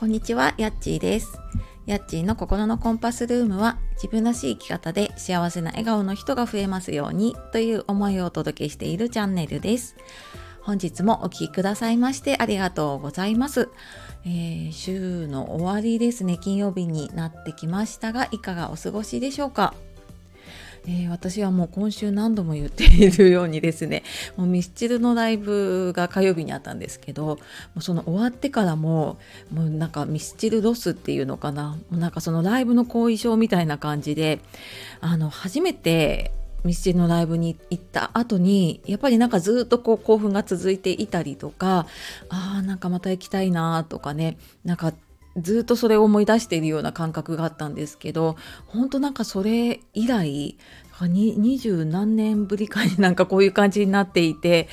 こんにちは、やっちーです。やっちーの心のコンパスルームは自分らしい生き方で幸せな笑顔の人が増えますようにという思いをお届けしているチャンネルです。本日もお聴きくださいましてありがとうございます。えー、週の終わりですね、金曜日になってきましたが、いかがお過ごしでしょうか？えー、私はもう今週何度も言っているようにですね もうミスチルのライブが火曜日にあったんですけどもうその終わってからももうなんかミスチルロスっていうのかなもうなんかそのライブの後遺症みたいな感じであの初めてミスチルのライブに行った後にやっぱりなんかずっとこう興奮が続いていたりとかあーなんかまた行きたいなとかねなんかずっとそれを思い出しているような感覚があったんですけど本当なんかそれ以来二十何年ぶりかになんかこういう感じになっていて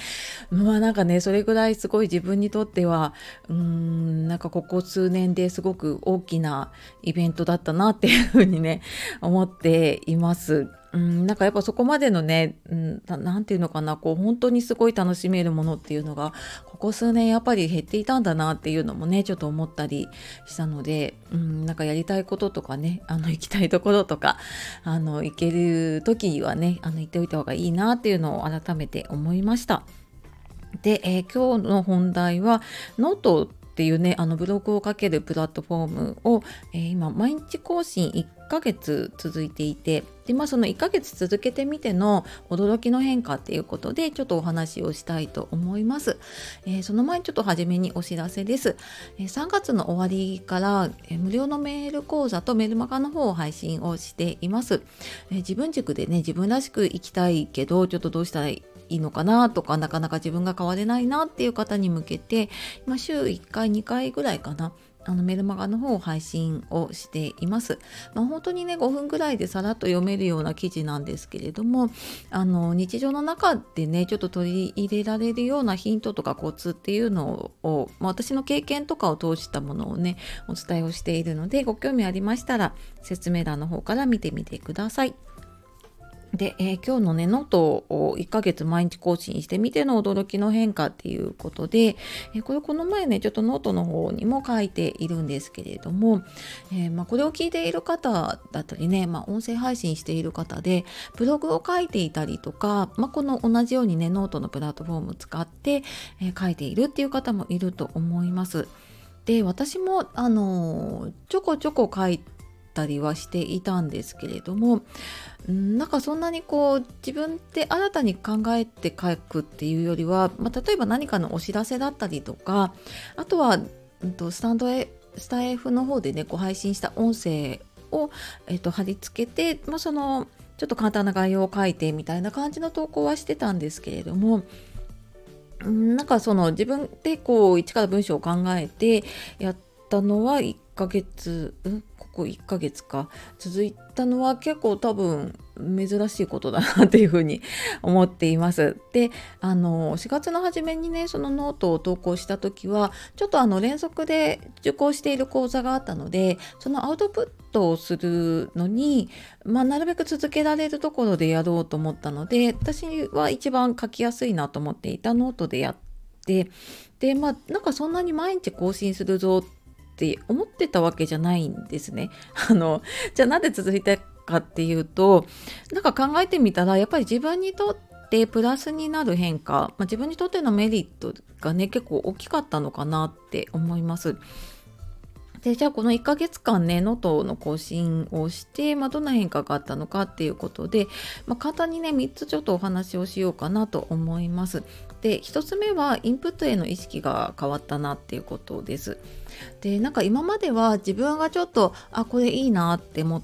まあなんかねそれぐらいすごい自分にとってはうんなんかここ数年ですごく大きなイベントだったなっていうふうにね思っています。うん、なんかやっぱそこまでのね、うん、なていうのかなこう本当にすごい楽しめるものっていうのがここ数年やっぱり減っていたんだなっていうのもねちょっと思ったりしたので、うん、なんかやりたいこととかねあの行きたいところとかあの行ける時はねあの行っておいた方がいいなっていうのを改めて思いました。で、えー、今日の本題はノートっていうねあのブログをかけるプラットフォームを、えー、今毎日更新1ヶ月続いていてでまあその1ヶ月続けてみての驚きの変化っていうことでちょっとお話をしたいと思います、えー、その前にちょっと初めにお知らせです、えー、3月の終わりから、えー、無料のメール講座とメルマガの方を配信をしています、え自分軸でね自分らしく生きたいけどちょっとどうしたらいいいいのかなとかなかなか自分が変われないなっていう方に向けて、まあ、週1回2回ぐらいかなあのメルマガの方を配信をしています。まあ、本当にね5分ぐらいでさらっと読めるような記事なんですけれどもあの日常の中でねちょっと取り入れられるようなヒントとかコツっていうのを、まあ、私の経験とかを通したものをねお伝えをしているのでご興味ありましたら説明欄の方から見てみてください。で、えー、今日のね、ノートを1ヶ月毎日更新してみての驚きの変化っていうことで、えー、これこの前ね、ちょっとノートの方にも書いているんですけれども、えー、まあ、これを聞いている方だったりね、まあ、音声配信している方で、ブログを書いていたりとか、まあ、この同じようにね、ノートのプラットフォームを使って、え書いているっていう方もいると思います。で、私も、あのちょこちょこ書いてたりはしていたんですけれどもなんかそんなにこう自分で新たに考えて書くっていうよりは、まあ、例えば何かのお知らせだったりとかあとは、うん、とスタンドへスタイフの方でねこう配信した音声を、えー、と貼り付けて、まあ、そのちょっと簡単な概要を書いてみたいな感じの投稿はしてたんですけれどもなんかその自分でこう一から文章を考えてやったのは1ヶ月、んこ1ヶ月か続いたのは結構多分珍しいことだなっていうふうに 思っています。であの4月の初めにねそのノートを投稿した時はちょっとあの連続で受講している講座があったのでそのアウトプットをするのに、まあ、なるべく続けられるところでやろうと思ったので私は一番書きやすいなと思っていたノートでやってでまあなんかそんなに毎日更新するぞってって思ってたわけじゃないんですね。あのじゃあなんで続いたかっていうとなんか考えてみたらやっぱり自分にとってプラスになる変化、まあ、自分にとってのメリットがね結構大きかったのかなって思います。でじゃあこの1ヶ月間ね能登の更新をして、まあ、どんな変化があったのかっていうことで、まあ、簡単にね3つちょっとお話をしようかなと思います。で1つ目はインプットへの意識が変わったなっていうことです。でなんか今までは自分がちょっとあこれいいなって思っ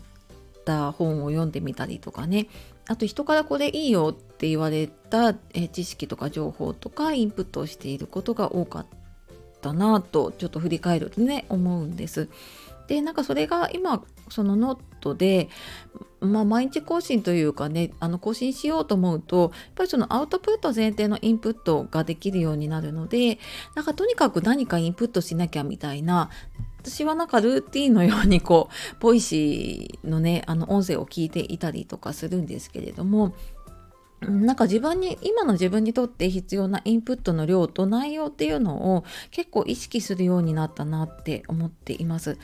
た本を読んでみたりとかねあと人からこれいいよって言われた知識とか情報とかインプットをしていることが多かったなとちょっと振り返るとね思うんです。でなんかそれが今そのノートで、まあ、毎日更新というかねあの更新しようと思うとやっぱりそのアウトプット前提のインプットができるようになるのでなんかとにかく何かインプットしなきゃみたいな私はなんかルーティンのようにこう Voicy のねあの音声を聞いていたりとかするんですけれどもなんか自分に今の自分にとって必要なインプットの量と内容っていうのを結構意識するようになったなって思っています。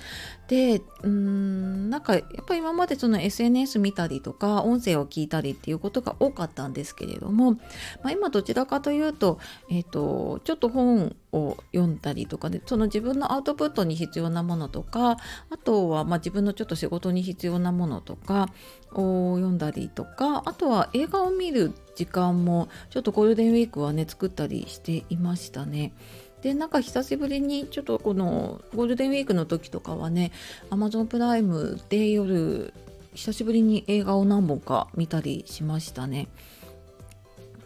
でうんなんかやっぱり今までその SNS 見たりとか音声を聞いたりっていうことが多かったんですけれども、まあ、今どちらかというと,、えーと、ちょっと本を読んだりとかでその自分のアウトプットに必要なものとかあとはま自分のちょっと仕事に必要なものとかを読んだりとかあとは映画を見る時間もちょっとゴールデンウィークはね作ったりしていましたね。でなんか久しぶりにちょっとこのゴールデンウィークの時とかはね Amazon プライムで夜久しぶりに映画を何本か見たりしましたね。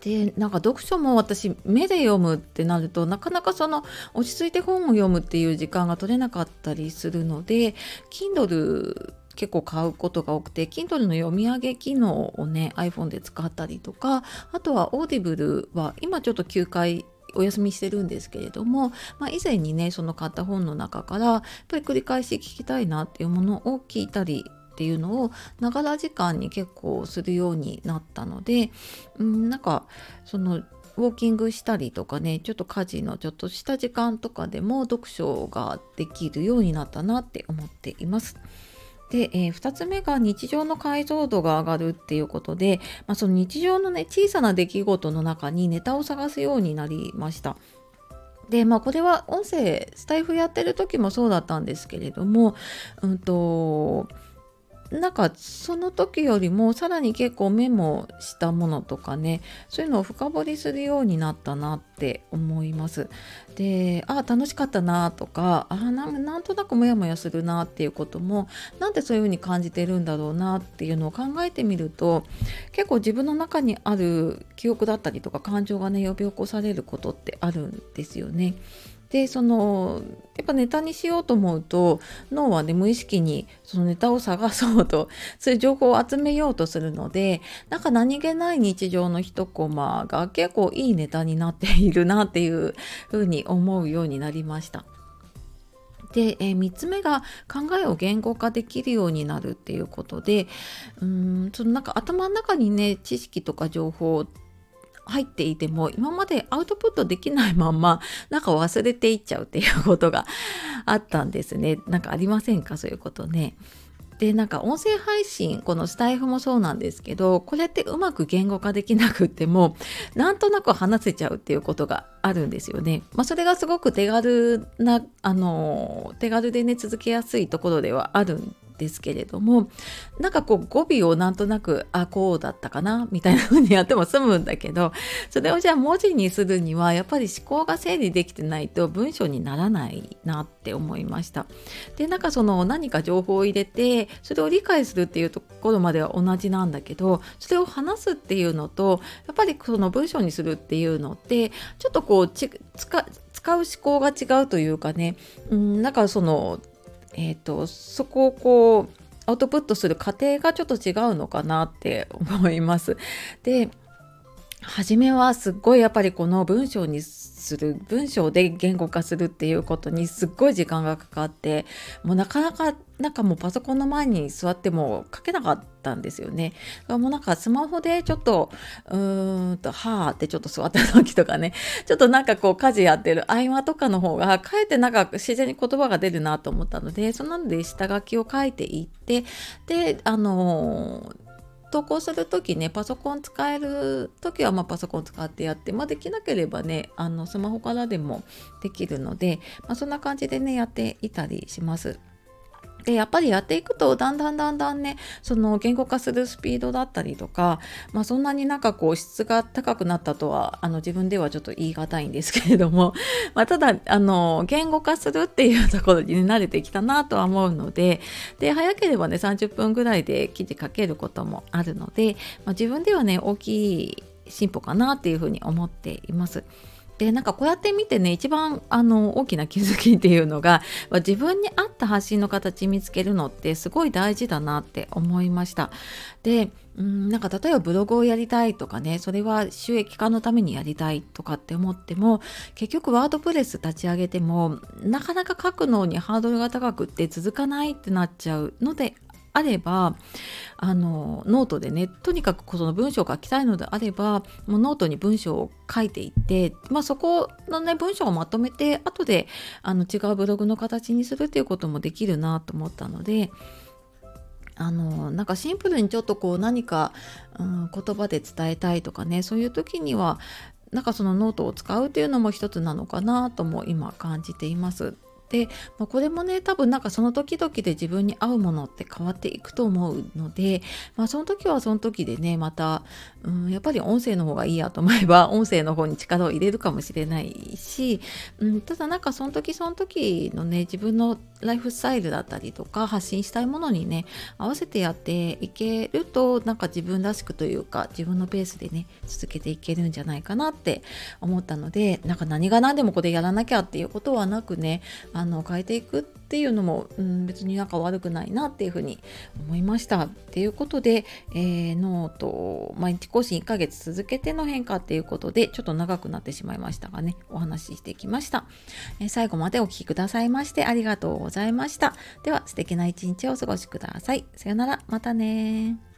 でなんか読書も私目で読むってなるとなかなかその落ち着いて本を読むっていう時間が取れなかったりするので Kindle 結構買うことが多くて Kindle の読み上げ機能をね iPhone で使ったりとかあとは Audible は今ちょっと9回お休みしてるんですけれども、まあ、以前にねその買った本の中からやっぱり繰り返し聞きたいなっていうものを聞いたりっていうのをながら時間に結構するようになったので、うん、なんかそのウォーキングしたりとかねちょっと家事のちょっとした時間とかでも読書ができるようになったなって思っています。で、えー、2つ目が日常の解像度が上がるっていうことで、まあ、その日常のね小さな出来事の中にネタを探すようになりました。でまあこれは音声スタイフやってる時もそうだったんですけれどもうんとなんかその時よりもさらに結構メモしたものとかねそういうのを深掘りするようになったなって思います。であ楽しかったなとかあなんとなくモヤモヤするなっていうこともなんでそういうふうに感じてるんだろうなっていうのを考えてみると結構自分の中にある記憶だったりとか感情がね呼び起こされることってあるんですよね。でそのやっぱネタにしようと思うと脳はね無意識にそのネタを探そうと そういう情報を集めようとするのでなんか何気ない日常の一コマが結構いいネタになっているなっていうふうに思うようになりました。で、えー、3つ目が考えを言語化できるようになるっていうことでうーんそのなんか頭の中にね知識とか情報入っていても今までアウトプットできないまんま なんか忘れていっちゃうっていうことがあったんですね。なんかありませんか？そういうことね。でなんか音声配信このスタイフもそうなんですけどこれってうまく言語化できなくってもなんとなく話せちゃうっていうことがあるんですよね。まあ、それがすごく手軽なあの手軽でね続けやすいところではあるんですけれどもなんかこう語尾をなんとなくあこうだったかなみたいな風にやっても済むんだけどそれをじゃあ文字にするにはやっぱり思考が整理できてないと文章にならないなって思いました。でなんかその何か情報を入れてそれを理解するっていうところまでは同じなんだけどそれを話すっていうのとやっぱりその文章にするっていうのってちょっとこう使使う思考が違うというかね、うん、なんかそのえーと、そこをこうアウトプットする過程がちょっと違うのかなって思います。で初めはすっごいやっぱりこの文章にする文章で言語化するっていうことにすっごい時間がかかってもうなかなかなんかもうパソコンの前に座っても書けなかったんですよね。もうなんかスマホでちょっとうーんとはあってちょっと座った時とかね ちょっとなんかこう家事やってる合間とかの方がかえってなんか自然に言葉が出るなと思ったのでそんなので下書きを書いていってであのー投稿する時ねパソコン使える時はまパソコン使ってやって、まあ、できなければねあのスマホからでもできるので、まあ、そんな感じでねやっていたりします。でやっぱりやっていくとだんだんだんだんねその言語化するスピードだったりとか、まあ、そんなになんかこう質が高くなったとはあの自分ではちょっと言い難いんですけれども、まあ、ただあの言語化するっていうところに、慣れてきたなとは思うのでで早ければね30分ぐらいで記事書けることもあるので、まあ、自分ではね大きい進歩かなっていうふうに思っています。でなんかこうやって見てね一番あの大きな気づきっていうのが自分に合った発信の形見つけるのってすごい大事だなって思いました。でうんなんか例えばブログをやりたいとかねそれは収益化のためにやりたいとかって思っても結局ワードプレス立ち上げてもなかなか書くのにハードルが高くって続かないってなっちゃうのであればあのノートでねとにかくその文章を書きたいのであればもうノートに文章を書いていって、まあ、そこのね文章をまとめて後であの違うブログの形にするっていうこともできるなと思ったのであのなんかシンプルにちょっとこう何か、うん、言葉で伝えたいとかねそういう時にはなんかそのノートを使うっていうのも一つなのかなとも今感じています。で、まあ、これもね多分なんかその時々で自分に合うものって変わっていくと思うので、まあ、その時はその時でねまた、うん、やっぱり音声の方がいいやと思えば 音声の方に力を入れるかもしれないし、うん、ただなんかその時その時のね自分のライフスタイルだったりとか発信したいものにね合わせてやっていけるとなんか自分らしくというか自分のペースでね続けていけるんじゃないかなって思ったのでなんか何が何でもこれやらなきゃっていうことはなくねあの変えていくっていうのも、うん、別になんか悪くないなっていうふうに思いました。っていうことで、えー、ノート毎日更新1ヶ月続けての変化っていうことでちょっと長くなってしまいましたがねお話ししてきました、えー、最後までお聴きくださいましてありがとうございました。では素敵な一日をお過ごしください。さよならまたね